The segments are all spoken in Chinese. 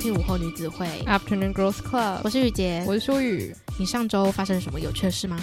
听午后女子会 Afternoon Girls Club，我是雨洁，我是舒雨。你上周发生了什么有趣的事吗？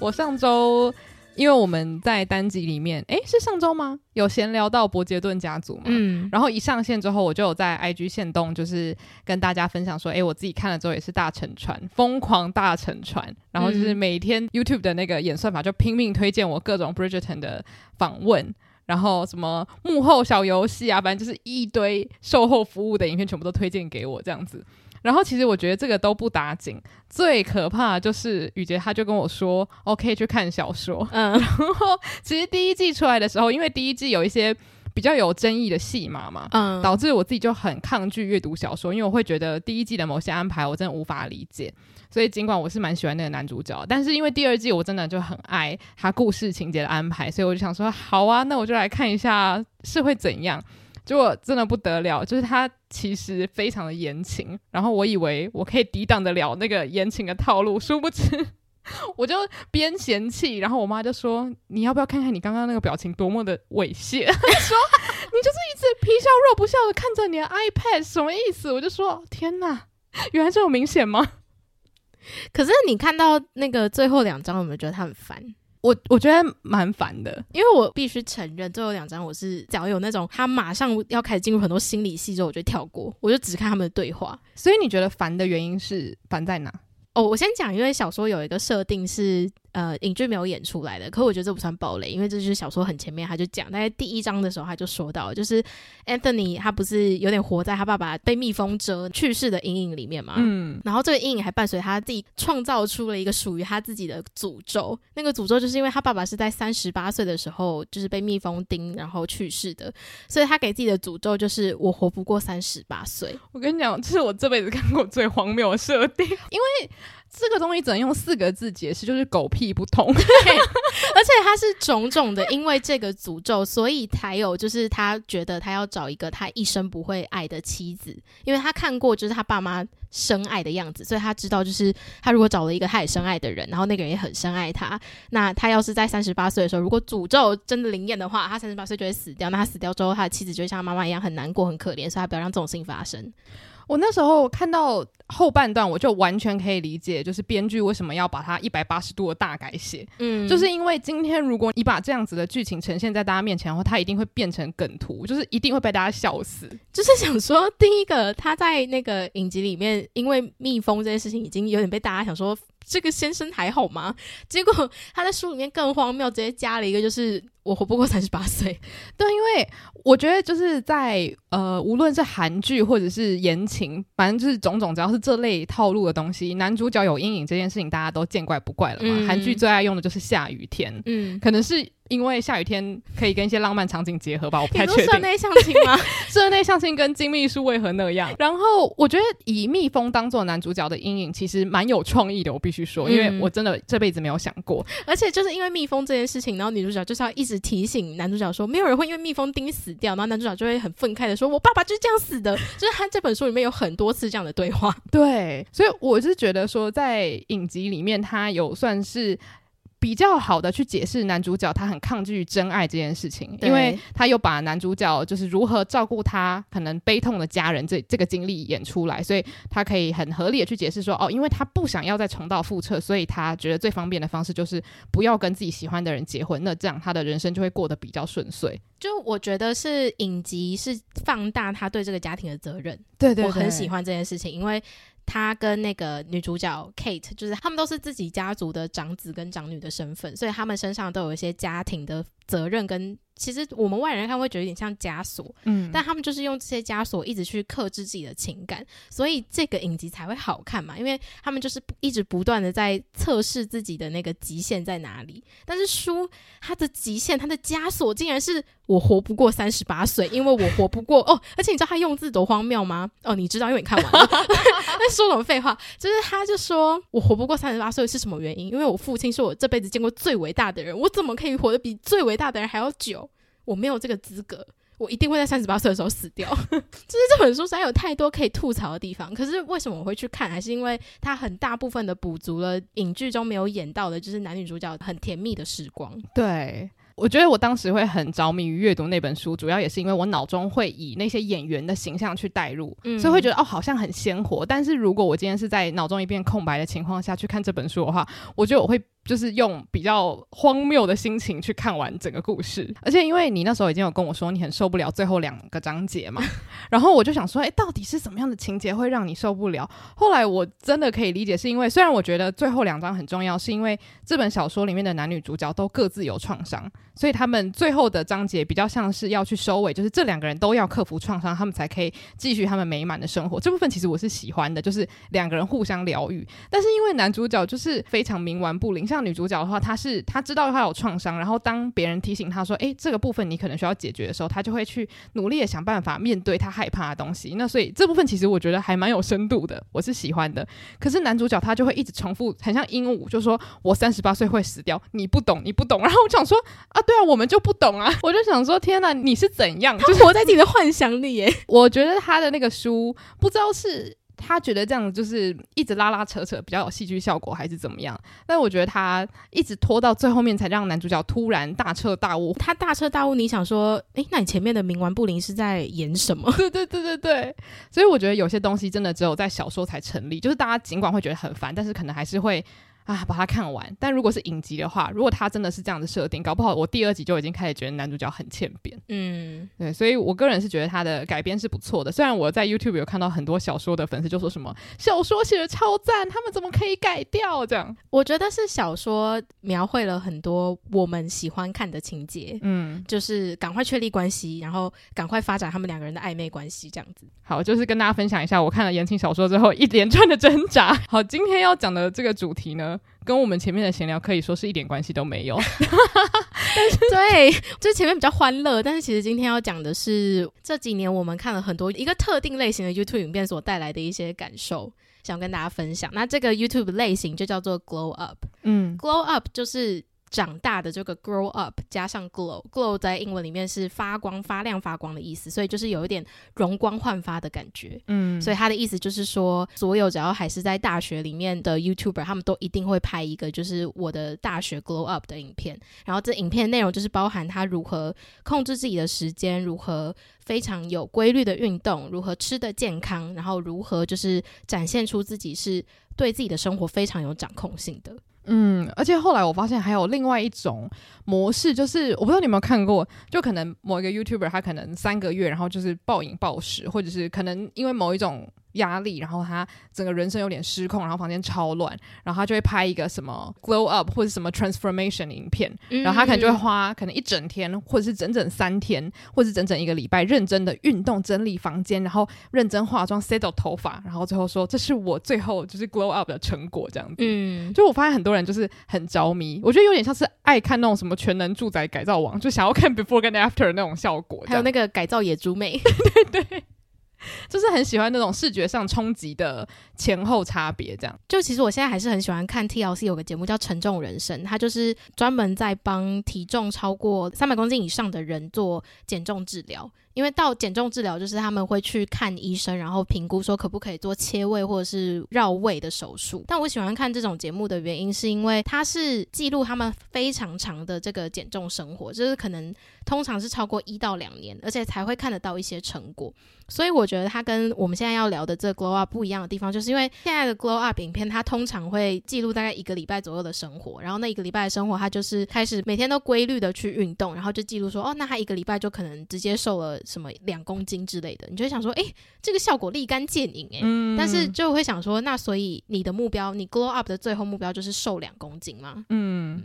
我上周因为我们在单集里面，诶，是上周吗？有闲聊到伯杰顿家族嘛？嗯，然后一上线之后，我就有在 IG 限动，就是跟大家分享说，诶，我自己看了之后也是大沉船，疯狂大沉船。然后就是每天 YouTube 的那个演算法就拼命推荐我各种 Bridgerton 的访问。然后什么幕后小游戏啊，反正就是一堆售后服务的影片，全部都推荐给我这样子。然后其实我觉得这个都不打紧，最可怕的就是雨杰他就跟我说，OK 去看小说。嗯，然后其实第一季出来的时候，因为第一季有一些比较有争议的戏码嘛，嗯，导致我自己就很抗拒阅读小说，因为我会觉得第一季的某些安排我真的无法理解。所以尽管我是蛮喜欢那个男主角，但是因为第二季我真的就很爱他故事情节的安排，所以我就想说，好啊，那我就来看一下是会怎样。结果真的不得了，就是他其实非常的言情，然后我以为我可以抵挡得了那个言情的套路，殊不知我就边嫌弃，然后我妈就说：“你要不要看看你刚刚那个表情多么的猥亵？” 她说：“你就是一直皮笑肉不笑的看着你的 iPad，什么意思？”我就说：“天哪，原来这么明显吗？” 可是你看到那个最后两张，有没有觉得他很烦？我我觉得蛮烦的，因为我必须承认，最后两张我是只要有那种他马上要开始进入很多心理戏之后，我就跳过，我就只看他们的对话。所以你觉得烦的原因是烦在哪？哦，我先讲，因为小说有一个设定是。呃，影剧没有演出来的，可我觉得这不算暴雷，因为这就是小说很前面他就讲，在第一章的时候他就说到，就是 Anthony 他不是有点活在他爸爸被蜜蜂蛰去世的阴影里面嘛，嗯，然后这个阴影还伴随他自己创造出了一个属于他自己的诅咒，那个诅咒就是因为他爸爸是在三十八岁的时候就是被蜜蜂叮然后去世的，所以他给自己的诅咒就是我活不过三十八岁。我跟你讲，这是我这辈子看过最荒谬的设定，因为。这个东西只能用四个字解释，就是狗屁不通。对，而且他是种种的，因为这个诅咒，所以才有就是他觉得他要找一个他一生不会爱的妻子，因为他看过就是他爸妈深爱的样子，所以他知道就是他如果找了一个他也深爱的人，然后那个人也很深爱他，那他要是在三十八岁的时候，如果诅咒真的灵验的话，他三十八岁就会死掉。那他死掉之后，他的妻子就会像他妈妈一样很难过、很可怜，所以他不要让这种事情发生。我那时候看到后半段，我就完全可以理解，就是编剧为什么要把它一百八十度的大改写。嗯，就是因为今天如果你把这样子的剧情呈现在大家面前的话，它一定会变成梗图，就是一定会被大家笑死。就是想说，第一个他在那个影集里面，因为蜜蜂这件事情已经有点被大家想说。这个先生还好吗？结果他在书里面更荒谬，直接加了一个，就是我活不过三十八 岁。对，因为我觉得就是在呃，无论是韩剧或者是言情，反正就是种种，只要是这类套路的东西，男主角有阴影这件事情，大家都见怪不怪了嘛。嗯、韩剧最爱用的就是下雨天，嗯，可能是。因为下雨天可以跟一些浪漫场景结合吧，我不太确定。社内相亲吗？室内相亲跟金秘书为何那样？然后我觉得以蜜蜂当做男主角的阴影，其实蛮有创意的。我必须说，因为我真的这辈子没有想过。嗯、而且就是因为蜜蜂这件事情，然后女主角就是要一直提醒男主角说，没有人会因为蜜蜂叮死掉。然后男主角就会很愤慨的说：“我爸爸就是这样死的。”就是他这本书里面有很多次这样的对话。对，所以我是觉得说，在影集里面，他有算是。比较好的去解释男主角他很抗拒真爱这件事情，因为他又把男主角就是如何照顾他可能悲痛的家人这这个经历演出来，所以他可以很合理的去解释说，哦，因为他不想要再重蹈覆辙，所以他觉得最方便的方式就是不要跟自己喜欢的人结婚，那这样他的人生就会过得比较顺遂。就我觉得是影集是放大他对这个家庭的责任，对，对对，我很喜欢这件事情，因为。他跟那个女主角 Kate，就是他们都是自己家族的长子跟长女的身份，所以他们身上都有一些家庭的责任跟。其实我们外人看会觉得有点像枷锁，嗯，但他们就是用这些枷锁一直去克制自己的情感，所以这个影集才会好看嘛，因为他们就是一直不断的在测试自己的那个极限在哪里。但是书它的极限，它的枷锁竟然是我活不过三十八岁，因为我活不过哦，而且你知道他用字多荒谬吗？哦，你知道，因为你看完了。那说什么废话？就是他就说我活不过三十八岁是什么原因？因为我父亲是我这辈子见过最伟大的人，我怎么可以活得比最伟大的人还要久？我没有这个资格，我一定会在三十八岁的时候死掉。就是这本书实在有太多可以吐槽的地方，可是为什么我会去看？还是因为它很大部分的补足了影剧中没有演到的，就是男女主角很甜蜜的时光。对。我觉得我当时会很着迷于阅读那本书，主要也是因为我脑中会以那些演员的形象去代入，嗯、所以会觉得哦，好像很鲜活。但是如果我今天是在脑中一片空白的情况下去看这本书的话，我觉得我会。就是用比较荒谬的心情去看完整个故事，而且因为你那时候已经有跟我说你很受不了最后两个章节嘛，然后我就想说，诶，到底是什么样的情节会让你受不了？后来我真的可以理解，是因为虽然我觉得最后两章很重要，是因为这本小说里面的男女主角都各自有创伤，所以他们最后的章节比较像是要去收尾，就是这两个人都要克服创伤，他们才可以继续他们美满的生活。这部分其实我是喜欢的，就是两个人互相疗愈。但是因为男主角就是非常冥顽不灵。像女主角的话，她是她知道她有创伤，然后当别人提醒她说：“诶，这个部分你可能需要解决的时候，她就会去努力的想办法面对她害怕的东西。”那所以这部分其实我觉得还蛮有深度的，我是喜欢的。可是男主角他就会一直重复，很像鹦鹉，就说：“我三十八岁会死掉，你不懂，你不懂。”然后我想说：“啊，对啊，我们就不懂啊！”我就想说：“天哪，你是怎样？就是活在自己的幻想里耶。”我觉得他的那个书不知道是。他觉得这样就是一直拉拉扯扯比较有戏剧效果，还是怎么样？但我觉得他一直拖到最后面才让男主角突然大彻大悟。他大彻大悟，你想说，诶，那你前面的冥顽不灵是在演什么？对对对对对。所以我觉得有些东西真的只有在小说才成立，就是大家尽管会觉得很烦，但是可能还是会。啊，把它看完。但如果是影集的话，如果它真的是这样的设定，搞不好我第二集就已经开始觉得男主角很欠扁。嗯，对，所以我个人是觉得他的改编是不错的。虽然我在 YouTube 有看到很多小说的粉丝就说什么小说写的超赞，他们怎么可以改掉这样？我觉得是小说描绘了很多我们喜欢看的情节，嗯，就是赶快确立关系，然后赶快发展他们两个人的暧昧关系这样子。好，就是跟大家分享一下我看了言情小说之后一连串的挣扎。好，今天要讲的这个主题呢，跟我们前面的闲聊可以说是一点关系都没有，对，就前面比较欢乐，但是其实今天要讲的是这几年我们看了很多一个特定类型的 YouTube 影片所带来的一些感受，想跟大家分享。那这个 YouTube 类型就叫做 Glow Up，嗯，Glow Up 就是。长大的这个 grow up 加上 glow，glow 在英文里面是发光、发亮、发光的意思，所以就是有一点容光焕发的感觉。嗯，所以他的意思就是说，所有只要还是在大学里面的 YouTuber，他们都一定会拍一个就是我的大学 glow up 的影片。然后这影片内容就是包含他如何控制自己的时间，如何非常有规律的运动，如何吃得健康，然后如何就是展现出自己是对自己的生活非常有掌控性的。嗯，而且后来我发现还有另外一种模式，就是我不知道你有没有看过，就可能某一个 YouTuber 他可能三个月，然后就是暴饮暴食，或者是可能因为某一种。压力，然后他整个人生有点失控，然后房间超乱，然后他就会拍一个什么 glow up 或者什么 transformation 影片，嗯、然后他可能就会花可能一整天，或者是整整三天，或者是整整一个礼拜，认真的运动、整理房间，然后认真化妆、settle 头发，然后最后说这是我最后就是 glow up 的成果，这样子。嗯，就我发现很多人就是很着迷，我觉得有点像是爱看那种什么全能住宅改造网，就想要看 before 跟 after 的那种效果，还有那个改造野猪妹，对 对。就是很喜欢那种视觉上冲击的前后差别，这样。就其实我现在还是很喜欢看 TLC 有个节目叫《沉重人生》，他就是专门在帮体重超过三百公斤以上的人做减重治疗。因为到减重治疗，就是他们会去看医生，然后评估说可不可以做切胃或者是绕胃的手术。但我喜欢看这种节目的原因，是因为它是记录他们非常长的这个减重生活，就是可能通常是超过一到两年，而且才会看得到一些成果。所以我觉得它跟我们现在要聊的这个 Glow Up 不一样的地方，就是因为现在的 Glow Up 影片，它通常会记录大概一个礼拜左右的生活，然后那一个礼拜的生活，它就是开始每天都规律的去运动，然后就记录说，哦，那他一个礼拜就可能直接瘦了。什么两公斤之类的，你就会想说，诶、欸，这个效果立竿见影，诶、嗯，但是就会想说，那所以你的目标，你 glow up 的最后目标就是瘦两公斤吗？嗯。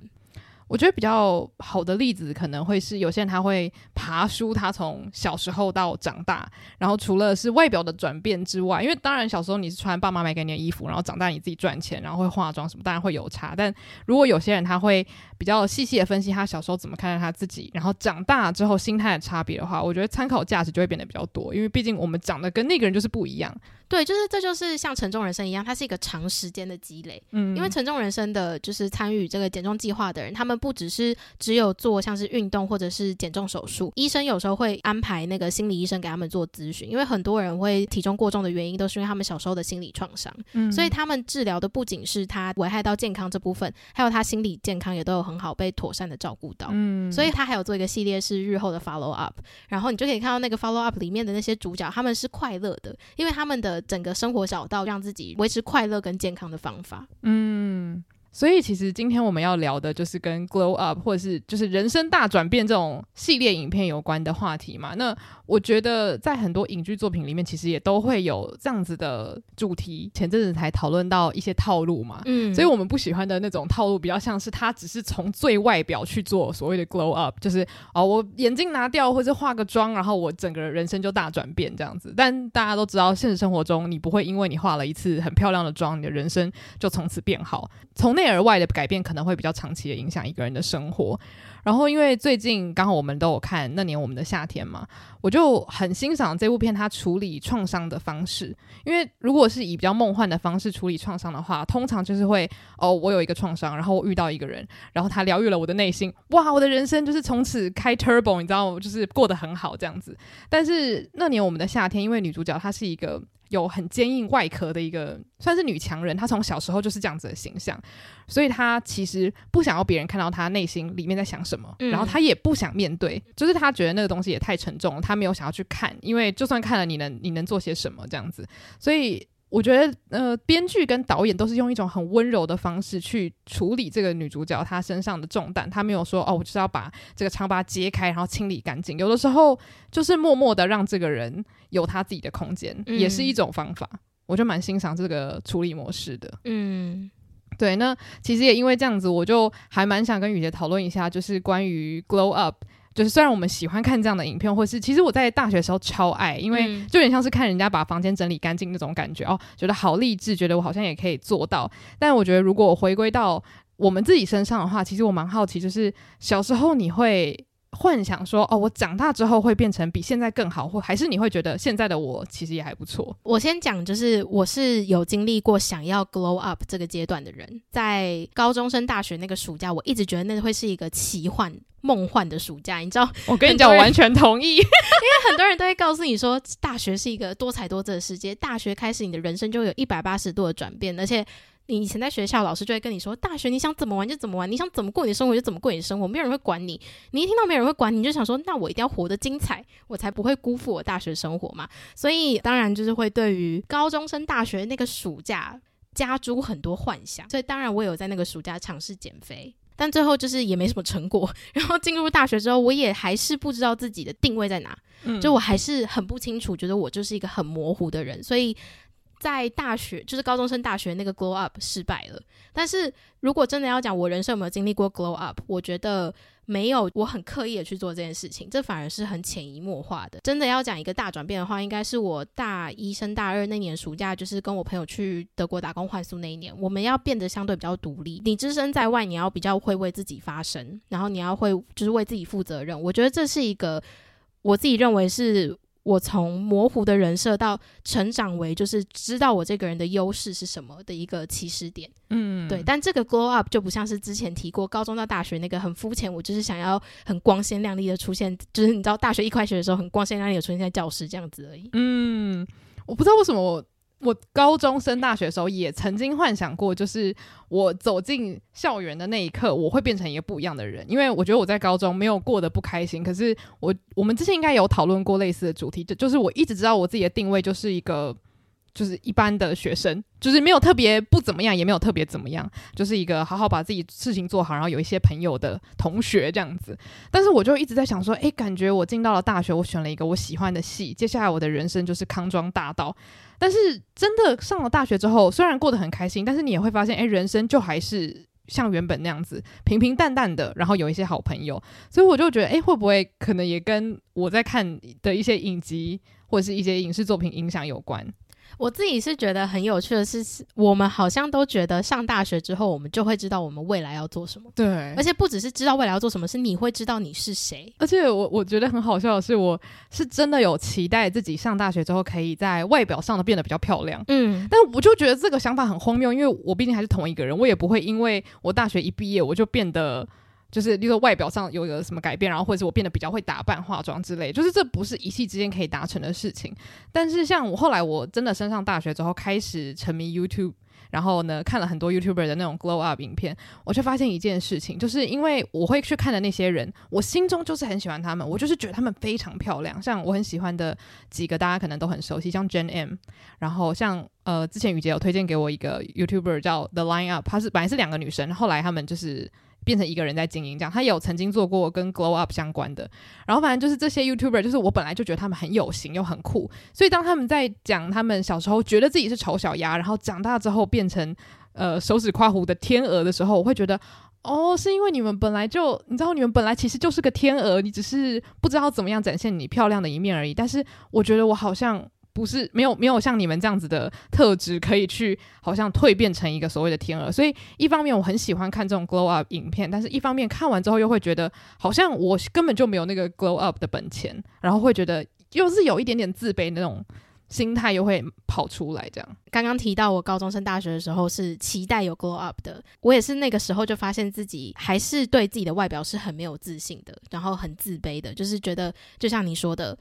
我觉得比较好的例子可能会是有些人他会爬书，他从小时候到长大，然后除了是外表的转变之外，因为当然小时候你是穿爸妈买给你的衣服，然后长大你自己赚钱，然后会化妆什么，当然会有差。但如果有些人他会比较细细的分析他小时候怎么看待他自己，然后长大之后心态的差别的话，我觉得参考价值就会变得比较多，因为毕竟我们长得跟那个人就是不一样。对，就是这就是像沉重人生一样，它是一个长时间的积累。嗯，因为沉重人生的就是参与这个减重计划的人，他们不只是只有做像是运动或者是减重手术，医生有时候会安排那个心理医生给他们做咨询，因为很多人会体重过重的原因都是因为他们小时候的心理创伤。嗯，所以他们治疗的不仅是他危害到健康这部分，还有他心理健康也都有很好被妥善的照顾到。嗯，所以他还有做一个系列是日后的 follow up，然后你就可以看到那个 follow up 里面的那些主角，他们是快乐的，因为他们的整个生活找到让自己维持快乐跟健康的方法。嗯。所以其实今天我们要聊的就是跟 Glow Up 或者是就是人生大转变这种系列影片有关的话题嘛。那我觉得在很多影剧作品里面，其实也都会有这样子的主题。前阵子才讨论到一些套路嘛，嗯，所以我们不喜欢的那种套路，比较像是他只是从最外表去做所谓的 Glow Up，就是哦，我眼镜拿掉或者化个妆，然后我整个人生就大转变这样子。但大家都知道，现实生活中你不会因为你化了一次很漂亮的妆，你的人生就从此变好。从内而外的改变可能会比较长期的影响一个人的生活。然后，因为最近刚好我们都有看那年我们的夏天嘛，我就很欣赏这部片它处理创伤的方式。因为如果是以比较梦幻的方式处理创伤的话，通常就是会哦，我有一个创伤，然后我遇到一个人，然后他疗愈了我的内心，哇，我的人生就是从此开 turbo，你知道，就是过得很好这样子。但是那年我们的夏天，因为女主角她是一个。有很坚硬外壳的一个，算是女强人。她从小时候就是这样子的形象，所以她其实不想要别人看到她内心里面在想什么，嗯、然后她也不想面对，就是她觉得那个东西也太沉重了，她没有想要去看，因为就算看了，你能你能做些什么这样子，所以。我觉得，呃，编剧跟导演都是用一种很温柔的方式去处理这个女主角她身上的重担。她没有说，哦，我就是要把这个伤疤揭开，然后清理干净。有的时候就是默默的让这个人有他自己的空间，嗯、也是一种方法。我就蛮欣赏这个处理模式的。嗯，对。那其实也因为这样子，我就还蛮想跟雨洁讨论一下，就是关于 Glow Up。就是虽然我们喜欢看这样的影片，或是其实我在大学的时候超爱，因为就有点像是看人家把房间整理干净那种感觉哦，觉得好励志，觉得我好像也可以做到。但我觉得如果回归到我们自己身上的话，其实我蛮好奇，就是小时候你会幻想说哦，我长大之后会变成比现在更好，或还是你会觉得现在的我其实也还不错？我先讲，就是我是有经历过想要 glow up 这个阶段的人，在高中升大学那个暑假，我一直觉得那会是一个奇幻。梦幻的暑假，你知道？我跟你讲，我完全同意，因为很多人都会告诉你说，大学是一个多彩多姿的世界。大学开始，你的人生就会有一百八十度的转变。而且，你以前在学校，老师就会跟你说，大学你想怎么玩就怎么玩，你想怎么过你的生活就怎么过你的生活，没有人会管你。你一听到没有人会管你，你就想说，那我一定要活得精彩，我才不会辜负我大学生活嘛。所以，当然就是会对于高中生大学那个暑假加诸很多幻想。所以，当然我有在那个暑假尝试减肥。但最后就是也没什么成果，然后进入大学之后，我也还是不知道自己的定位在哪，嗯，就我还是很不清楚，觉得我就是一个很模糊的人，所以在大学就是高中升大学那个 glow up 失败了。但是如果真的要讲我人生有没有经历过 glow up，我觉得。没有，我很刻意的去做这件事情，这反而是很潜移默化的。真的要讲一个大转变的话，应该是我大一升大二那年暑假，就是跟我朋友去德国打工换宿那一年，我们要变得相对比较独立。你只身在外，你要比较会为自己发声，然后你要会就是为自己负责任。我觉得这是一个我自己认为是。我从模糊的人设到成长为就是知道我这个人的优势是什么的一个起始点，嗯，对。但这个 glow up 就不像是之前提过高中到大学那个很肤浅，我就是想要很光鲜亮丽的出现，就是你知道大学一开学的时候很光鲜亮丽的出现在教室这样子而已。嗯，我不知道为什么我。我高中升大学的时候，也曾经幻想过，就是我走进校园的那一刻，我会变成一个不一样的人。因为我觉得我在高中没有过得不开心，可是我我们之前应该有讨论过类似的主题，就就是我一直知道我自己的定位就是一个。就是一般的学生，就是没有特别不怎么样，也没有特别怎么样，就是一个好好把自己事情做好，然后有一些朋友的同学这样子。但是我就一直在想说，诶，感觉我进到了大学，我选了一个我喜欢的系，接下来我的人生就是康庄大道。但是真的上了大学之后，虽然过得很开心，但是你也会发现，诶，人生就还是像原本那样子平平淡淡的，然后有一些好朋友。所以我就觉得，诶，会不会可能也跟我在看的一些影集或者是一些影视作品影响有关？我自己是觉得很有趣的是，我们好像都觉得上大学之后，我们就会知道我们未来要做什么。对，而且不只是知道未来要做什么，是你会知道你是谁。而且我我觉得很好笑的是，我是真的有期待自己上大学之后可以在外表上的变得比较漂亮。嗯，但我就觉得这个想法很荒谬，因为我毕竟还是同一个人，我也不会因为我大学一毕业我就变得。就是，例如说外表上有个什么改变，然后或者是我变得比较会打扮、化妆之类，就是这不是一气之间可以达成的事情。但是像我后来我真的升上大学之后，开始沉迷 YouTube，然后呢看了很多 YouTuber 的那种 Glow Up 影片，我却发现一件事情，就是因为我会去看的那些人，我心中就是很喜欢他们，我就是觉得他们非常漂亮。像我很喜欢的几个，大家可能都很熟悉，像 Jen M，然后像呃之前雨洁有推荐给我一个 YouTuber 叫 The Line Up，她是本来是两个女生，后来他们就是。变成一个人在经营，这样他有曾经做过跟 Glow Up 相关的，然后反正就是这些 YouTuber，就是我本来就觉得他们很有型又很酷，所以当他们在讲他们小时候觉得自己是丑小鸭，然后长大之后变成呃手指夸胡的天鹅的时候，我会觉得哦，是因为你们本来就你知道你们本来其实就是个天鹅，你只是不知道怎么样展现你漂亮的一面而已。但是我觉得我好像。不是没有没有像你们这样子的特质，可以去好像蜕变成一个所谓的天鹅。所以一方面我很喜欢看这种 glow up 影片，但是一方面看完之后又会觉得好像我根本就没有那个 glow up 的本钱，然后会觉得又是有一点点自卑那种心态又会跑出来。这样刚刚提到我高中升大学的时候是期待有 glow up 的，我也是那个时候就发现自己还是对自己的外表是很没有自信的，然后很自卑的，就是觉得就像你说的。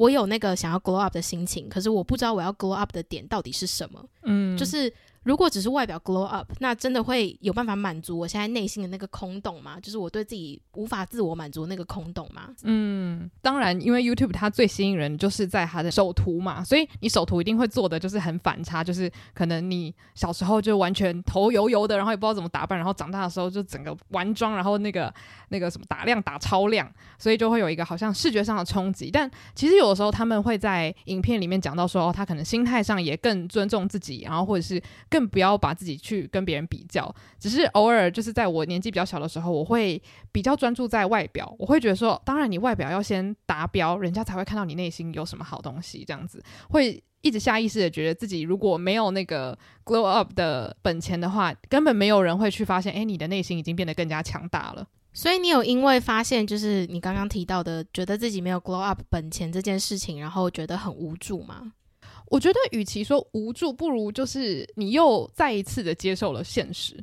我有那个想要 glow up 的心情，可是我不知道我要 glow up 的点到底是什么。嗯，就是。如果只是外表 glow up，那真的会有办法满足我现在内心的那个空洞吗？就是我对自己无法自我满足那个空洞吗？嗯，当然，因为 YouTube 它最吸引人就是在它的首图嘛，所以你首图一定会做的就是很反差，就是可能你小时候就完全头油油的，然后也不知道怎么打扮，然后长大的时候就整个完妆，然后那个那个什么打亮打超亮，所以就会有一个好像视觉上的冲击。但其实有的时候他们会在影片里面讲到说，哦，他可能心态上也更尊重自己，然后或者是。更不要把自己去跟别人比较，只是偶尔就是在我年纪比较小的时候，我会比较专注在外表。我会觉得说，当然你外表要先达标，人家才会看到你内心有什么好东西。这样子会一直下意识的觉得自己如果没有那个 glow up 的本钱的话，根本没有人会去发现，诶，你的内心已经变得更加强大了。所以你有因为发现就是你刚刚提到的，觉得自己没有 glow up 本钱这件事情，然后觉得很无助吗？我觉得，与其说无助，不如就是你又再一次的接受了现实，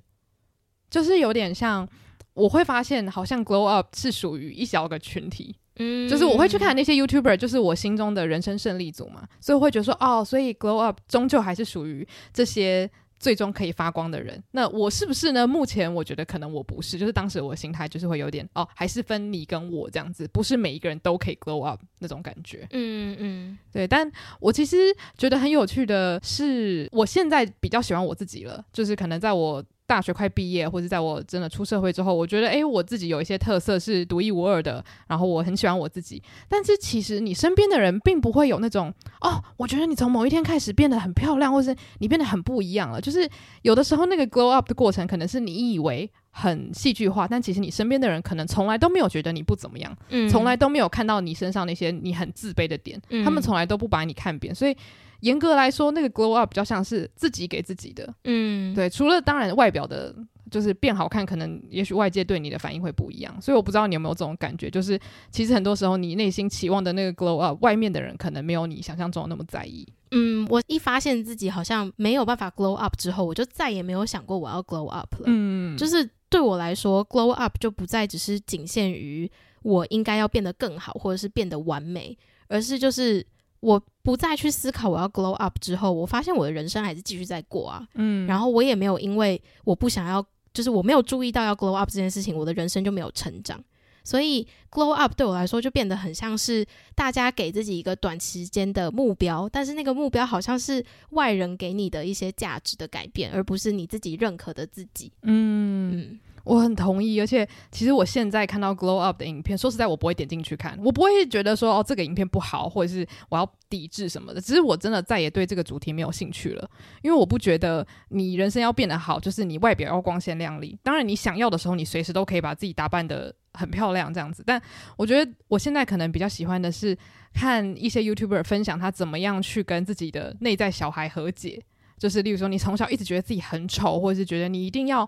就是有点像我会发现，好像 glow up 是属于一小个群体，嗯，就是我会去看那些 YouTuber，就是我心中的人生胜利组嘛，所以我会觉得说，哦，所以 glow up 终究还是属于这些。最终可以发光的人，那我是不是呢？目前我觉得可能我不是，就是当时我的心态就是会有点哦，还是分你跟我这样子，不是每一个人都可以 glow up 那种感觉。嗯嗯，对。但我其实觉得很有趣的是，我现在比较喜欢我自己了，就是可能在我。大学快毕业，或者在我真的出社会之后，我觉得，诶，我自己有一些特色是独一无二的，然后我很喜欢我自己。但是其实你身边的人并不会有那种，哦，我觉得你从某一天开始变得很漂亮，或是你变得很不一样了。就是有的时候那个 glow up 的过程，可能是你以为很戏剧化，但其实你身边的人可能从来都没有觉得你不怎么样，嗯，从来都没有看到你身上那些你很自卑的点，嗯，他们从来都不把你看扁，所以。严格来说，那个 glow up 比较像是自己给自己的，嗯，对。除了当然外表的，就是变好看，可能也许外界对你的反应会不一样。所以我不知道你有没有这种感觉，就是其实很多时候你内心期望的那个 glow up，外面的人可能没有你想象中的那么在意。嗯，我一发现自己好像没有办法 glow up 之后，我就再也没有想过我要 glow up 了。嗯，就是对我来说，glow up 就不再只是仅限于我应该要变得更好，或者是变得完美，而是就是。我不再去思考我要 glow up 之后，我发现我的人生还是继续在过啊。嗯，然后我也没有因为我不想要，就是我没有注意到要 glow up 这件事情，我的人生就没有成长。所以 glow up 对我来说就变得很像是大家给自己一个短时间的目标，但是那个目标好像是外人给你的一些价值的改变，而不是你自己认可的自己。嗯。嗯我很同意，而且其实我现在看到 glow up 的影片，说实在，我不会点进去看，我不会觉得说哦，这个影片不好，或者是我要抵制什么的。只是我真的再也对这个主题没有兴趣了，因为我不觉得你人生要变得好，就是你外表要光鲜亮丽。当然，你想要的时候，你随时都可以把自己打扮得很漂亮这样子。但我觉得我现在可能比较喜欢的是看一些 YouTuber 分享他怎么样去跟自己的内在小孩和解，就是例如说你从小一直觉得自己很丑，或者是觉得你一定要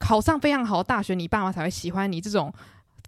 考上非常好的大学，你爸妈才会喜欢你这种。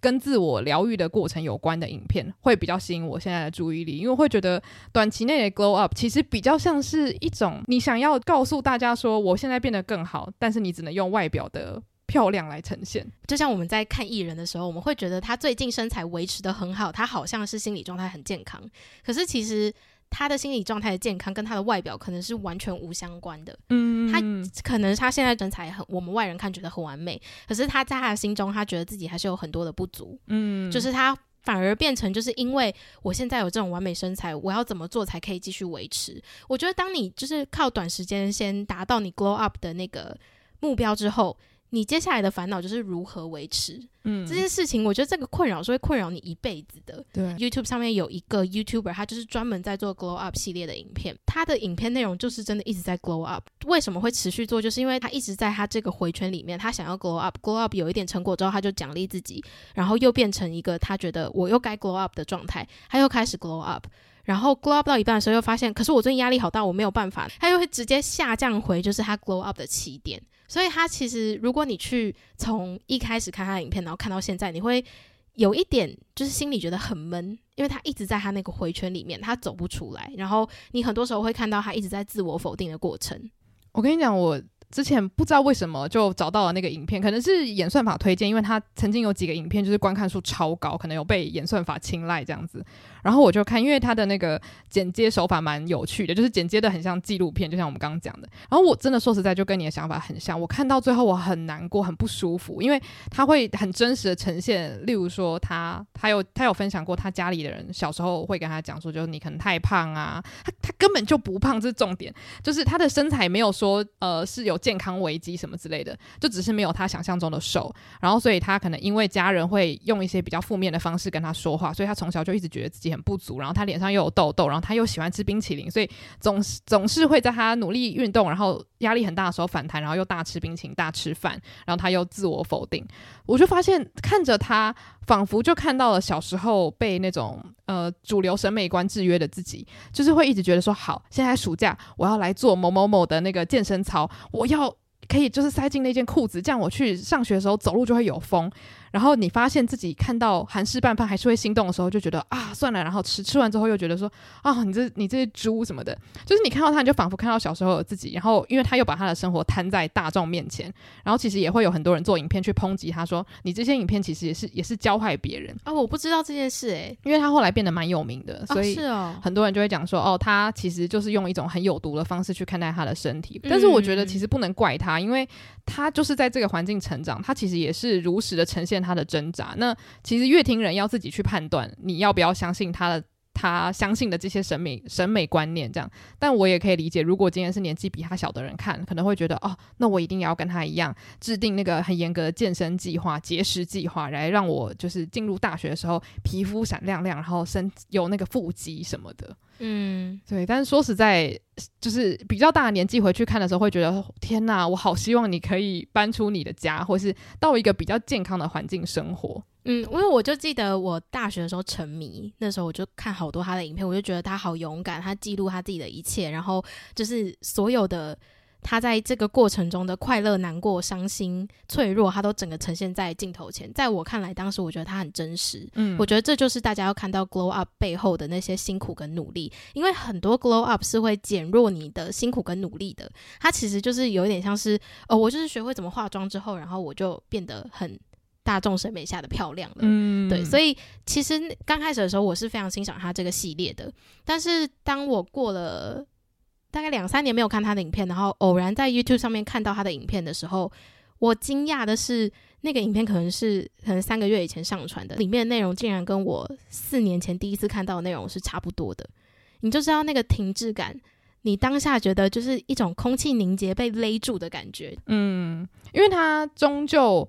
跟自我疗愈的过程有关的影片会比较吸引我现在的注意力，因为会觉得短期内的 glow up 其实比较像是一种你想要告诉大家说我现在变得更好，但是你只能用外表的漂亮来呈现。就像我们在看艺人的时候，我们会觉得他最近身材维持得很好，他好像是心理状态很健康，可是其实。他的心理状态的健康跟他的外表可能是完全无相关的。嗯，他可能他现在身材很，我们外人看觉得很完美，可是他在他的心中，他觉得自己还是有很多的不足。嗯，就是他反而变成就是因为我现在有这种完美身材，我要怎么做才可以继续维持？我觉得当你就是靠短时间先达到你 glow up 的那个目标之后。你接下来的烦恼就是如何维持，嗯，这件事情，我觉得这个困扰是会困扰你一辈子的。对，YouTube 上面有一个 YouTuber，他就是专门在做 Glow Up 系列的影片，他的影片内容就是真的一直在 Glow Up。为什么会持续做？就是因为他一直在他这个回圈里面，他想要 Glow Up，Glow Up 有一点成果之后，他就奖励自己，然后又变成一个他觉得我又该 Glow Up 的状态，他又开始 Glow Up，然后 Glow Up 到一半的时候又发现，可是我最近压力好大，我没有办法，他又会直接下降回就是他 Glow Up 的起点。所以他其实，如果你去从一开始看他的影片，然后看到现在，你会有一点就是心里觉得很闷，因为他一直在他那个回圈里面，他走不出来。然后你很多时候会看到他一直在自我否定的过程。我跟你讲，我。之前不知道为什么就找到了那个影片，可能是演算法推荐，因为他曾经有几个影片就是观看数超高，可能有被演算法青睐这样子。然后我就看，因为他的那个剪接手法蛮有趣的，就是剪接的很像纪录片，就像我们刚刚讲的。然后我真的说实在，就跟你的想法很像。我看到最后我很难过，很不舒服，因为他会很真实的呈现，例如说他他有他有分享过他家里的人小时候会跟他讲说，就是你可能太胖啊，他他根本就不胖，这是重点，就是他的身材没有说呃是有。健康危机什么之类的，就只是没有他想象中的瘦，然后所以他可能因为家人会用一些比较负面的方式跟他说话，所以他从小就一直觉得自己很不足，然后他脸上又有痘痘，然后他又喜欢吃冰淇淋，所以总是总是会在他努力运动，然后压力很大的时候反弹，然后又大吃冰淇淋、大吃饭，然后他又自我否定。我就发现看着他，仿佛就看到了小时候被那种呃主流审美观制约的自己，就是会一直觉得说好，现在暑假我要来做某某某的那个健身操，我。要可以就是塞进那件裤子，这样我去上学的时候走路就会有风。然后你发现自己看到韩式拌饭还是会心动的时候，就觉得啊算了，然后吃吃完之后又觉得说啊你这你这些猪什么的，就是你看到他你就仿佛看到小时候的自己。然后因为他又把他的生活摊在大众面前，然后其实也会有很多人做影片去抨击他说你这些影片其实也是也是教坏别人啊。我不知道这件事诶、欸，因为他后来变得蛮有名的，所以是哦，很多人就会讲说哦他其实就是用一种很有毒的方式去看待他的身体。但是我觉得其实不能怪他，因为他就是在这个环境成长，他其实也是如实的呈现他的挣扎。那其实乐听人要自己去判断，你要不要相信他的他相信的这些审美审美观念这样。但我也可以理解，如果今天是年纪比他小的人看，可能会觉得哦，那我一定要跟他一样制定那个很严格的健身计划、节食计划，来让我就是进入大学的时候皮肤闪亮亮，然后身有那个腹肌什么的。嗯，对。但是说实在，就是比较大的年纪回去看的时候，会觉得天哪，我好希望你可以搬出你的家，或是到一个比较健康的环境生活。嗯，因为我就记得我大学的时候沉迷，那时候我就看好多他的影片，我就觉得他好勇敢，他记录他自己的一切，然后就是所有的。他在这个过程中的快乐、难过、伤心、脆弱，他都整个呈现在镜头前。在我看来，当时我觉得他很真实。嗯，我觉得这就是大家要看到 glow up 背后的那些辛苦跟努力，因为很多 glow up 是会减弱你的辛苦跟努力的。它其实就是有一点像是，哦，我就是学会怎么化妆之后，然后我就变得很大众审美下的漂亮了。嗯，对。所以其实刚开始的时候，我是非常欣赏他这个系列的。但是当我过了。大概两三年没有看他的影片，然后偶然在 YouTube 上面看到他的影片的时候，我惊讶的是，那个影片可能是可能三个月以前上传的，里面的内容竟然跟我四年前第一次看到的内容是差不多的。你就知道那个停滞感，你当下觉得就是一种空气凝结被勒住的感觉。嗯，因为他终究。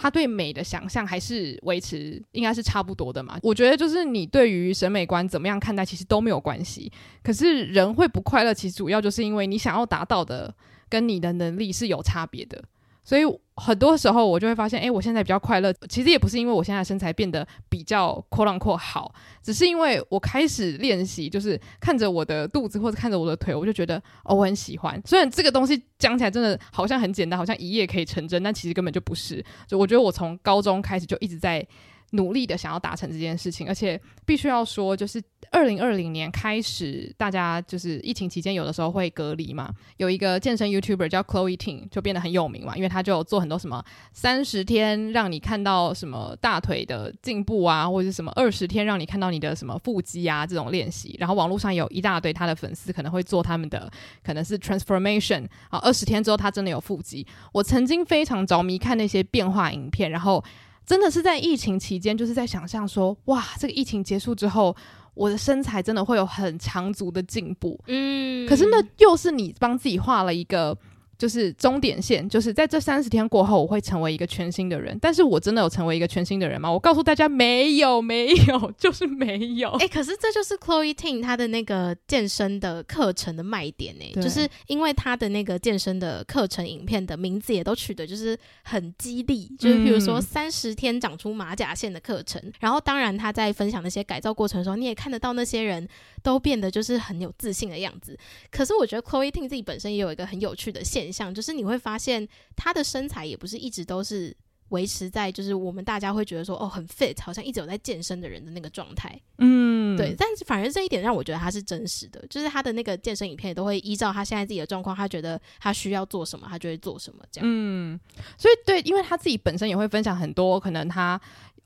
他对美的想象还是维持，应该是差不多的嘛。我觉得就是你对于审美观怎么样看待，其实都没有关系。可是人会不快乐，其实主要就是因为你想要达到的跟你的能力是有差别的。所以很多时候我就会发现，哎，我现在比较快乐。其实也不是因为我现在身材变得比较阔朗阔好，只是因为我开始练习，就是看着我的肚子或者看着我的腿，我就觉得哦，我很喜欢。虽然这个东西讲起来真的好像很简单，好像一夜可以成真，但其实根本就不是。就我觉得我从高中开始就一直在。努力的想要达成这件事情，而且必须要说，就是二零二零年开始，大家就是疫情期间有的时候会隔离嘛。有一个健身 YouTuber 叫 Chloe Ting 就变得很有名嘛，因为他就做很多什么三十天让你看到什么大腿的进步啊，或者是什么二十天让你看到你的什么腹肌啊这种练习。然后网络上有一大堆他的粉丝可能会做他们的可能是 transformation 啊，二十天之后他真的有腹肌。我曾经非常着迷看那些变化影片，然后。真的是在疫情期间，就是在想象说，哇，这个疫情结束之后，我的身材真的会有很长足的进步。嗯，可是那又是你帮自己画了一个。就是终点线，就是在这三十天过后，我会成为一个全新的人。但是我真的有成为一个全新的人吗？我告诉大家，没有，没有，就是没有。哎、欸，可是这就是 Chloe Ting 她的那个健身的课程的卖点呢、欸，就是因为她的那个健身的课程影片的名字也都取得就是很激励，就是比如说三十天长出马甲线的课程。嗯、然后当然他在分享那些改造过程的时候，你也看得到那些人都变得就是很有自信的样子。可是我觉得 Chloe Ting 自己本身也有一个很有趣的现象。像就是你会发现他的身材也不是一直都是维持在就是我们大家会觉得说哦很 fit 好像一直有在健身的人的那个状态，嗯，对。但是反而这一点让我觉得他是真实的，就是他的那个健身影片都会依照他现在自己的状况，他觉得他需要做什么，他就会做什么这样。嗯，所以对，因为他自己本身也会分享很多可能他。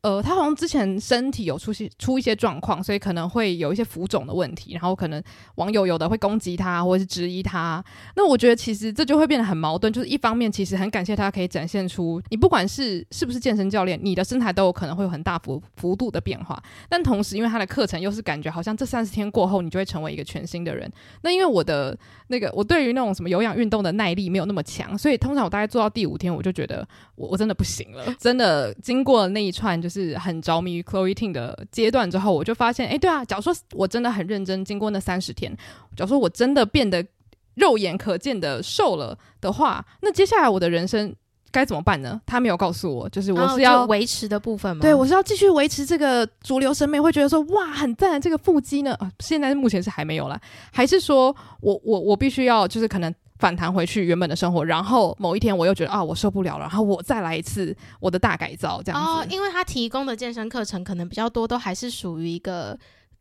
呃，他好像之前身体有出现出一些状况，所以可能会有一些浮肿的问题，然后可能网友有的会攻击他，或者是质疑他。那我觉得其实这就会变得很矛盾，就是一方面其实很感谢他可以展现出你不管是是不是健身教练，你的身材都有可能会有很大幅幅度的变化。但同时，因为他的课程又是感觉好像这三十天过后你就会成为一个全新的人。那因为我的那个我对于那种什么有氧运动的耐力没有那么强，所以通常我大概做到第五天我就觉得我我真的不行了，真的经过那一串就是。是很着迷于 Chloe Ting 的阶段之后，我就发现，哎、欸，对啊，假如说我真的很认真，经过那三十天，假如说我真的变得肉眼可见的瘦了的话，那接下来我的人生该怎么办呢？他没有告诉我，就是我是要维、哦、持的部分吗？对，我是要继续维持这个主流审美，会觉得说哇，很赞，这个腹肌呢？啊，现在目前是还没有啦，还是说我我我必须要就是可能。反弹回去原本的生活，然后某一天我又觉得啊，我受不了了，然后我再来一次我的大改造，这样子。哦，因为他提供的健身课程可能比较多，都还是属于一个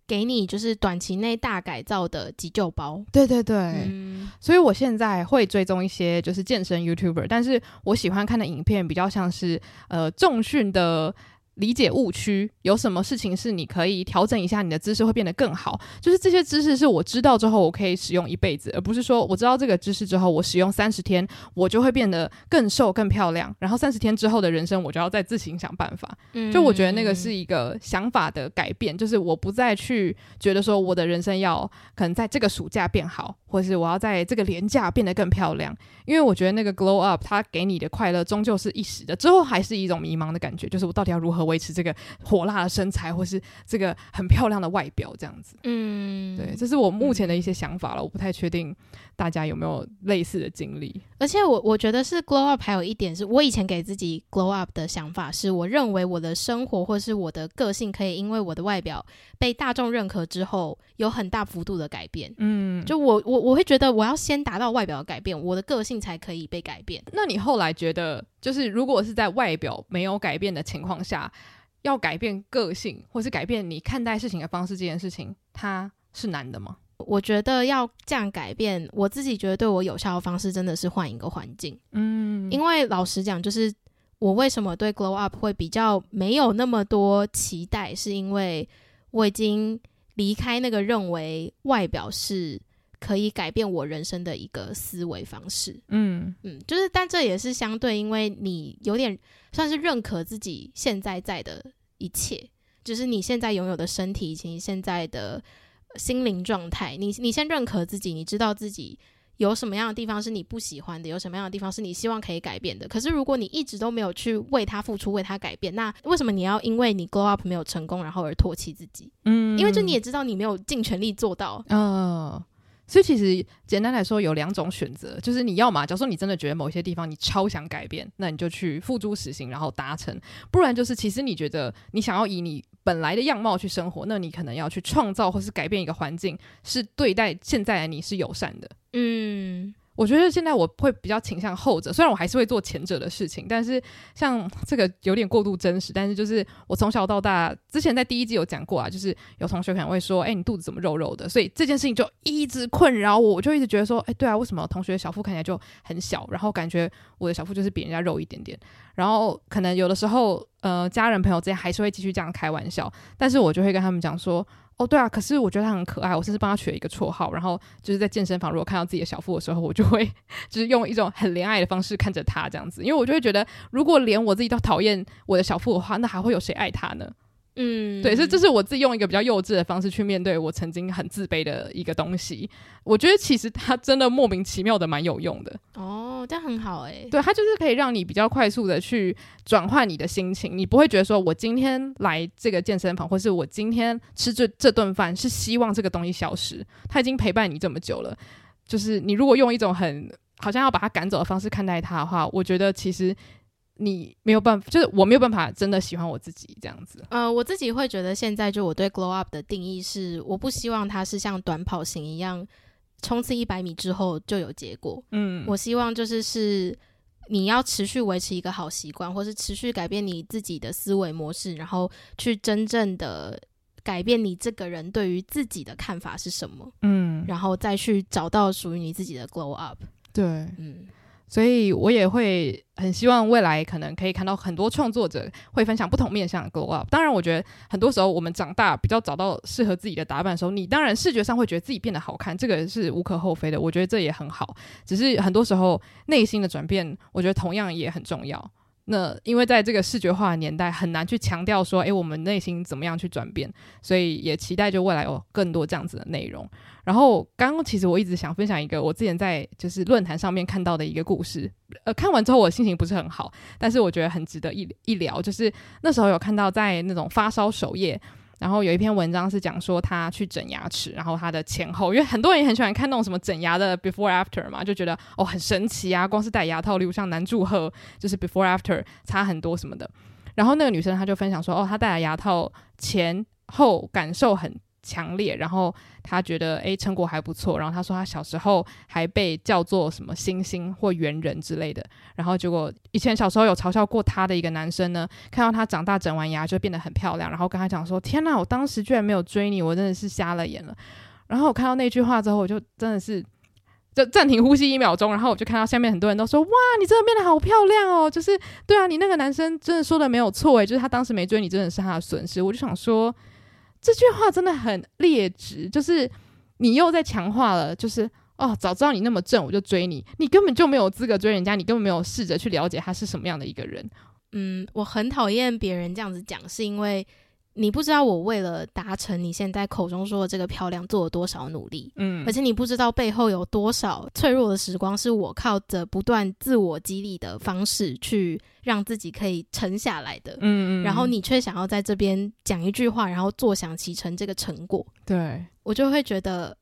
给你就是短期内大改造的急救包。对对对，嗯，所以我现在会追踪一些就是健身 YouTuber，但是我喜欢看的影片比较像是呃重训的。理解误区，有什么事情是你可以调整一下，你的姿势会变得更好。就是这些知识是我知道之后，我可以使用一辈子，而不是说我知道这个知识之后，我使用三十天，我就会变得更瘦、更漂亮。然后三十天之后的人生，我就要再自行想办法。嗯，就我觉得那个是一个想法的改变，就是我不再去觉得说我的人生要可能在这个暑假变好，或是我要在这个连假变得更漂亮。因为我觉得那个 glow up，它给你的快乐终究是一时的，之后还是一种迷茫的感觉，就是我到底要如何维持这个火辣的身材，或是这个很漂亮的外表，这样子。嗯，对，这是我目前的一些想法了。我不太确定大家有没有类似的经历。而且我我觉得是 glow up，还有一点是我以前给自己 glow up 的想法是，我认为我的生活或是我的个性可以因为我的外表被大众认可之后，有很大幅度的改变。嗯，就我我我会觉得我要先达到外表的改变，我的个性才可以被改变。那你后来觉得，就是如果是在外表没有改变的情况下，要改变个性，或是改变你看待事情的方式，这件事情它是难的吗？我觉得要这样改变，我自己觉得对我有效的方式真的是换一个环境。嗯，因为老实讲，就是我为什么对 Glow Up 会比较没有那么多期待，是因为我已经离开那个认为外表是可以改变我人生的一个思维方式。嗯嗯，就是，但这也是相对，因为你有点算是认可自己现在在的一切，就是你现在拥有的身体以及你现在的。心灵状态，你你先认可自己，你知道自己有什么样的地方是你不喜欢的，有什么样的地方是你希望可以改变的。可是如果你一直都没有去为他付出，为他改变，那为什么你要因为你 grow up 没有成功，然后而唾弃自己？嗯，因为就你也知道你没有尽全力做到。嗯，所以其实简单来说，有两种选择，就是你要嘛，假如说你真的觉得某些地方你超想改变，那你就去付诸实行，然后达成；不然就是其实你觉得你想要以你本来的样貌去生活，那你可能要去创造或是改变一个环境，是对待现在的你是友善的。嗯。我觉得现在我会比较倾向后者，虽然我还是会做前者的事情，但是像 这个有点过度真实。但是就是我从小到大，之前在第一季有讲过啊，就是有同学可能会说：“哎，你肚子怎么肉肉的？”所以这件事情就一直困扰我，我就一直觉得说：“哎，对啊，为什么同学小腹看起来就很小？然后感觉我的小腹就是比人家肉一点点。然后可能有的时候，呃，家人朋友之间还是会继续这样开玩笑，但是我就会跟他们讲说。”哦，对啊，可是我觉得他很可爱，我甚至帮他取了一个绰号。然后就是在健身房，如果看到自己的小腹的时候，我就会就是用一种很怜爱的方式看着他这样子，因为我就会觉得，如果连我自己都讨厌我的小腹的话，那还会有谁爱他呢？嗯，对，所以这是我自己用一个比较幼稚的方式去面对我曾经很自卑的一个东西。我觉得其实它真的莫名其妙的蛮有用的。哦，这样很好诶、欸。对，它就是可以让你比较快速的去转换你的心情，你不会觉得说我今天来这个健身房，或是我今天吃这这顿饭是希望这个东西消失。它已经陪伴你这么久了，就是你如果用一种很好像要把它赶走的方式看待它的话，我觉得其实。你没有办法，就是我没有办法真的喜欢我自己这样子。呃，我自己会觉得现在就我对 glow up 的定义是，我不希望它是像短跑型一样，冲刺一百米之后就有结果。嗯，我希望就是是你要持续维持一个好习惯，或是持续改变你自己的思维模式，然后去真正的改变你这个人对于自己的看法是什么。嗯，然后再去找到属于你自己的 glow up。对，嗯。所以我也会很希望未来可能可以看到很多创作者会分享不同面向的 glow up。当然，我觉得很多时候我们长大比较找到适合自己的打扮的时候，你当然视觉上会觉得自己变得好看，这个是无可厚非的。我觉得这也很好。只是很多时候内心的转变，我觉得同样也很重要。那因为在这个视觉化的年代，很难去强调说，诶，我们内心怎么样去转变，所以也期待就未来有更多这样子的内容。然后刚刚其实我一直想分享一个我之前在就是论坛上面看到的一个故事，呃，看完之后我心情不是很好，但是我觉得很值得一一聊，就是那时候有看到在那种发烧首页。然后有一篇文章是讲说他去整牙齿，然后他的前后，因为很多人也很喜欢看那种什么整牙的 before after 嘛，就觉得哦很神奇啊，光是戴牙套，例如像男祝贺就是 before after 差很多什么的。然后那个女生她就分享说，哦，她戴了牙套前后感受很强烈，然后他觉得诶成果还不错，然后他说他小时候还被叫做什么星星或猿人之类的，然后结果以前小时候有嘲笑过他的一个男生呢，看到他长大整完牙就变得很漂亮，然后跟他讲说天哪，我当时居然没有追你，我真的是瞎了眼了。然后我看到那句话之后，我就真的是就暂停呼吸一秒钟，然后我就看到下面很多人都说哇，你真的变得好漂亮哦，就是对啊，你那个男生真的说的没有错诶，就是他当时没追你真的是他的损失，我就想说。这句话真的很劣质，就是你又在强化了，就是哦，早知道你那么正，我就追你，你根本就没有资格追人家，你根本没有试着去了解他是什么样的一个人。嗯，我很讨厌别人这样子讲，是因为。你不知道我为了达成你现在口中说的这个漂亮做了多少努力，嗯，而且你不知道背后有多少脆弱的时光是我靠着不断自我激励的方式去让自己可以沉下来的，嗯嗯，然后你却想要在这边讲一句话，然后坐享其成这个成果，对，我就会觉得。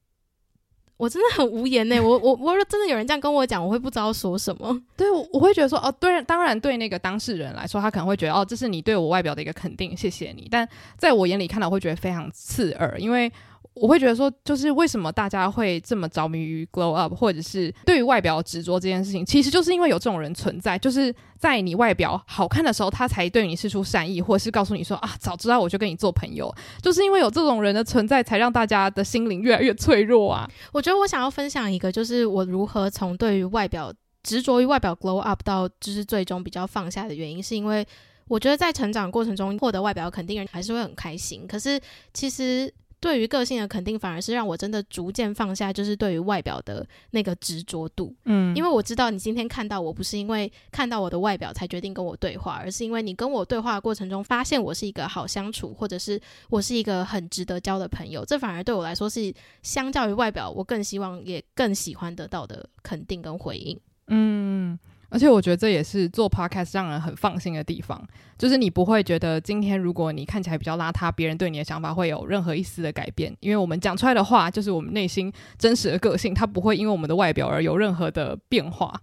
我真的很无言呢、欸，我我我说真的有人这样跟我讲，我会不知道说什么。对，我我会觉得说哦，对，当然对那个当事人来说，他可能会觉得哦，这是你对我外表的一个肯定，谢谢你。但在我眼里看到，会觉得非常刺耳，因为。我会觉得说，就是为什么大家会这么着迷于 glow up，或者是对于外表执着这件事情，其实就是因为有这种人存在，就是在你外表好看的时候，他才对你释出善意，或者是告诉你说啊，早知道我就跟你做朋友，就是因为有这种人的存在，才让大家的心灵越来越脆弱啊。我觉得我想要分享一个，就是我如何从对于外表执着于外表 glow up 到就是最终比较放下的原因，是因为我觉得在成长过程中获得外表肯定，人还是会很开心，可是其实。对于个性的肯定，反而是让我真的逐渐放下，就是对于外表的那个执着度。嗯，因为我知道你今天看到我不是因为看到我的外表才决定跟我对话，而是因为你跟我对话的过程中发现我是一个好相处，或者是我是一个很值得交的朋友。这反而对我来说是相较于外表，我更希望也更喜欢得到的肯定跟回应。嗯。而且我觉得这也是做 podcast 让人很放心的地方，就是你不会觉得今天如果你看起来比较邋遢，别人对你的想法会有任何一丝的改变，因为我们讲出来的话就是我们内心真实的个性，它不会因为我们的外表而有任何的变化。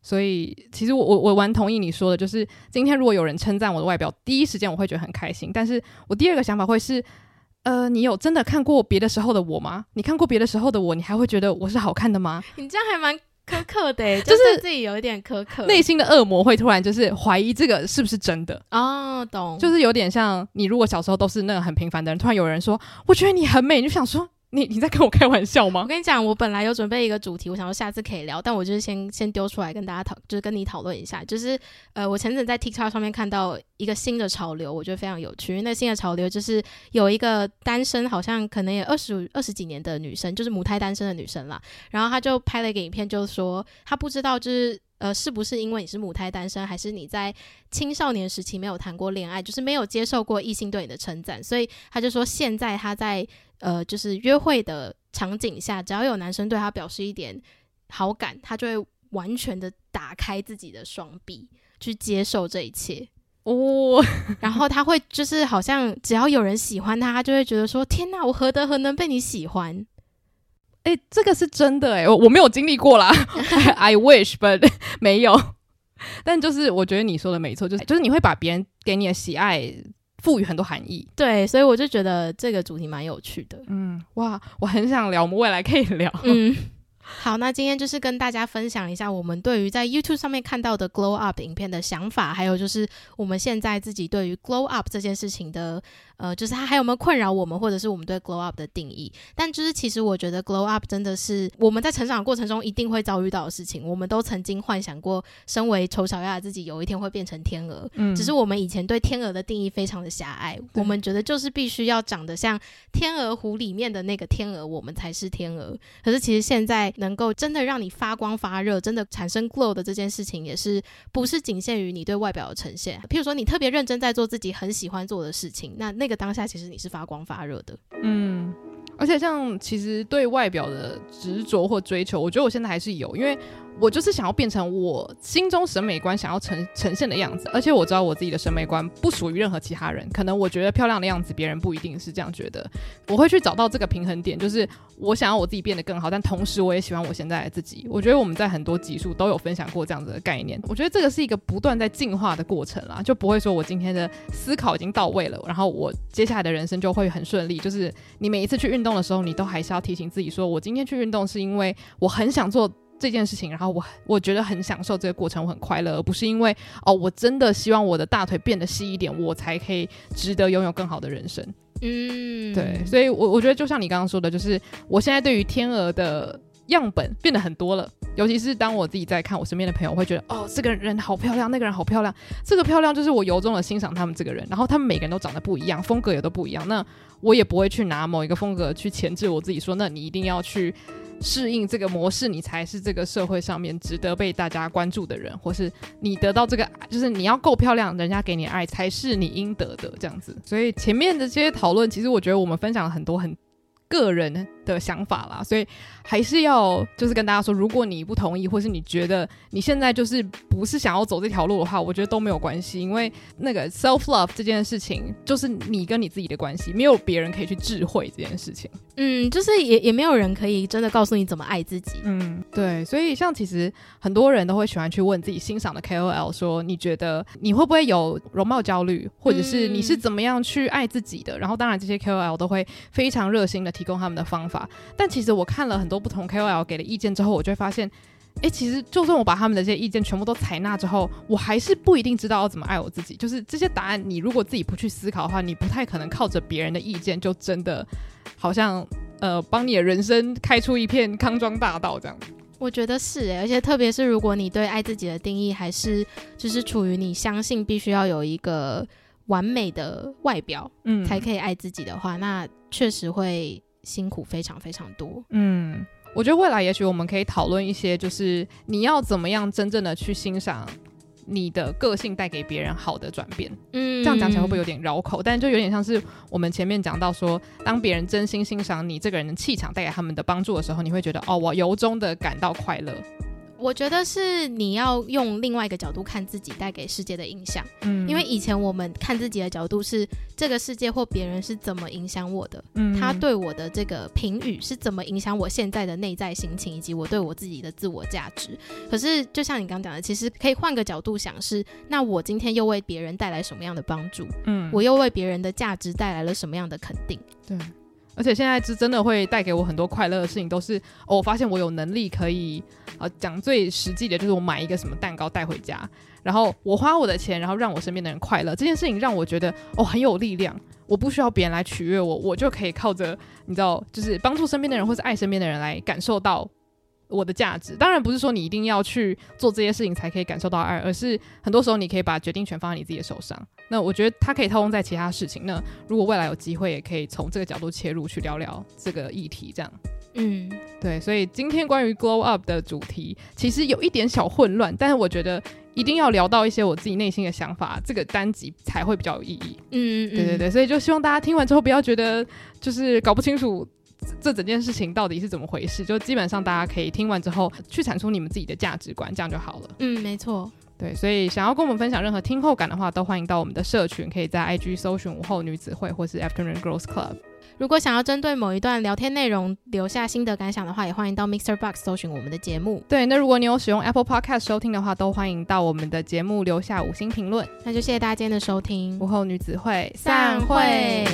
所以其实我我我蛮同意你说的，就是今天如果有人称赞我的外表，第一时间我会觉得很开心，但是我第二个想法会是，呃，你有真的看过别的时候的我吗？你看过别的时候的我，你还会觉得我是好看的吗？你这样还蛮。苛刻的，就是自己有一点苛刻，内心的恶魔会突然就是怀疑这个是不是真的。哦，懂，就是有点像你如果小时候都是那个很平凡的人，突然有人说我觉得你很美，你就想说。你你在跟我开玩笑吗？我跟你讲，我本来有准备一个主题，我想说下次可以聊，但我就是先先丢出来跟大家讨，就是跟你讨论一下。就是呃，我前阵在 TikTok 上面看到一个新的潮流，我觉得非常有趣。因为那新的潮流就是有一个单身，好像可能也二十二十几年的女生，就是母胎单身的女生啦。然后她就拍了一个影片，就是说她不知道就是呃是不是因为你是母胎单身，还是你在青少年时期没有谈过恋爱，就是没有接受过异性对你的称赞，所以他就说现在他在。呃，就是约会的场景下，只要有男生对他表示一点好感，他就会完全的打开自己的双臂去接受这一切哦。然后他会就是好像只要有人喜欢他，他就会觉得说：“天哪，我何德何能被你喜欢？”哎、欸，这个是真的哎、欸，我我没有经历过啦，I wish，but 没有。但就是我觉得你说的没错，就是就是你会把别人给你的喜爱。赋予很多含义，对，所以我就觉得这个主题蛮有趣的。嗯，哇，我很想聊，我们未来可以聊。嗯。好，那今天就是跟大家分享一下我们对于在 YouTube 上面看到的 Glow Up 影片的想法，还有就是我们现在自己对于 Glow Up 这件事情的，呃，就是它还有没有困扰我们，或者是我们对 Glow Up 的定义。但就是其实我觉得 Glow Up 真的是我们在成长过程中一定会遭遇到的事情。我们都曾经幻想过，身为丑小鸭的自己有一天会变成天鹅。嗯，只是我们以前对天鹅的定义非常的狭隘，我们觉得就是必须要长得像天鹅湖里面的那个天鹅，我们才是天鹅。可是其实现在。能够真的让你发光发热，真的产生 glow 的这件事情，也是不是仅限于你对外表的呈现。譬如说，你特别认真在做自己很喜欢做的事情，那那个当下其实你是发光发热的。嗯，而且像其实对外表的执着或追求，我觉得我现在还是有，因为。我就是想要变成我心中审美观想要呈呈现的样子，而且我知道我自己的审美观不属于任何其他人。可能我觉得漂亮的样子，别人不一定是这样觉得。我会去找到这个平衡点，就是我想要我自己变得更好，但同时我也喜欢我现在的自己。我觉得我们在很多集数都有分享过这样子的概念。我觉得这个是一个不断在进化的过程啦，就不会说我今天的思考已经到位了，然后我接下来的人生就会很顺利。就是你每一次去运动的时候，你都还是要提醒自己说，我今天去运动是因为我很想做。这件事情，然后我我觉得很享受这个过程，我很快乐，而不是因为哦，我真的希望我的大腿变得细一点，我才可以值得拥有更好的人生。嗯，对，所以我，我我觉得就像你刚刚说的，就是我现在对于天鹅的样本变得很多了，尤其是当我自己在看我身边的朋友，我会觉得哦，这个人好漂亮，那个人好漂亮，这个漂亮就是我由衷的欣赏他们这个人，然后他们每个人都长得不一样，风格也都不一样，那我也不会去拿某一个风格去钳制我自己，说那你一定要去。适应这个模式，你才是这个社会上面值得被大家关注的人，或是你得到这个，就是你要够漂亮，人家给你爱才是你应得的这样子。所以前面的这些讨论，其实我觉得我们分享了很多很个人的想法啦，所以还是要就是跟大家说，如果你不同意，或是你觉得你现在就是不是想要走这条路的话，我觉得都没有关系，因为那个 self love 这件事情就是你跟你自己的关系，没有别人可以去智慧这件事情。嗯，就是也也没有人可以真的告诉你怎么爱自己。嗯，对，所以像其实很多人都会喜欢去问自己欣赏的 KOL 说，你觉得你会不会有容貌焦虑，或者是你是怎么样去爱自己的？嗯、然后当然这些 KOL 都会非常热心的提供他们的方法，但其实我看了很多不同 KOL 给的意见之后，我就会发现，哎，其实就算我把他们的这些意见全部都采纳之后，我还是不一定知道要怎么爱我自己。就是这些答案，你如果自己不去思考的话，你不太可能靠着别人的意见就真的好像呃帮你的人生开出一片康庄大道这样。我觉得是诶，而且特别是如果你对爱自己的定义还是就是处于你相信必须要有一个完美的外表，嗯，才可以爱自己的话，那确实会。辛苦非常非常多。嗯，我觉得未来也许我们可以讨论一些，就是你要怎么样真正的去欣赏你的个性带给别人好的转变。嗯，这样讲起来会不会有点绕口？但就有点像是我们前面讲到说，当别人真心欣赏你这个人的气场带给他们的帮助的时候，你会觉得哦，我由衷的感到快乐。我觉得是你要用另外一个角度看自己带给世界的影响。嗯，因为以前我们看自己的角度是这个世界或别人是怎么影响我的，嗯，他对我的这个评语是怎么影响我现在的内在心情以及我对我自己的自我价值。可是就像你刚刚讲的，其实可以换个角度想是，那我今天又为别人带来什么样的帮助？嗯，我又为别人的价值带来了什么样的肯定？对。而且现在是真的会带给我很多快乐的事情，都是哦，我发现我有能力可以，啊，讲最实际的，就是我买一个什么蛋糕带回家，然后我花我的钱，然后让我身边的人快乐，这件事情让我觉得哦很有力量，我不需要别人来取悦我，我就可以靠着你知道，就是帮助身边的人或者爱身边的人来感受到。我的价值当然不是说你一定要去做这些事情才可以感受到爱，而是很多时候你可以把决定权放在你自己的手上。那我觉得它可以套用在其他事情。那如果未来有机会，也可以从这个角度切入去聊聊这个议题。这样，嗯，对。所以今天关于 Glow Up 的主题其实有一点小混乱，但是我觉得一定要聊到一些我自己内心的想法，这个单集才会比较有意义。嗯嗯，对对对。所以就希望大家听完之后不要觉得就是搞不清楚。这整件事情到底是怎么回事？就基本上大家可以听完之后去产出你们自己的价值观，这样就好了。嗯，没错。对，所以想要跟我们分享任何听后感的话，都欢迎到我们的社群，可以在 IG 搜寻午后女子会或是 Afternoon Girls Club。如果想要针对某一段聊天内容留下心得感想的话，也欢迎到 Mixer Box 搜寻我们的节目。对，那如果你有使用 Apple Podcast 收听的话，都欢迎到我们的节目留下五星评论。那就谢谢大家今天的收听，午后女子会散会。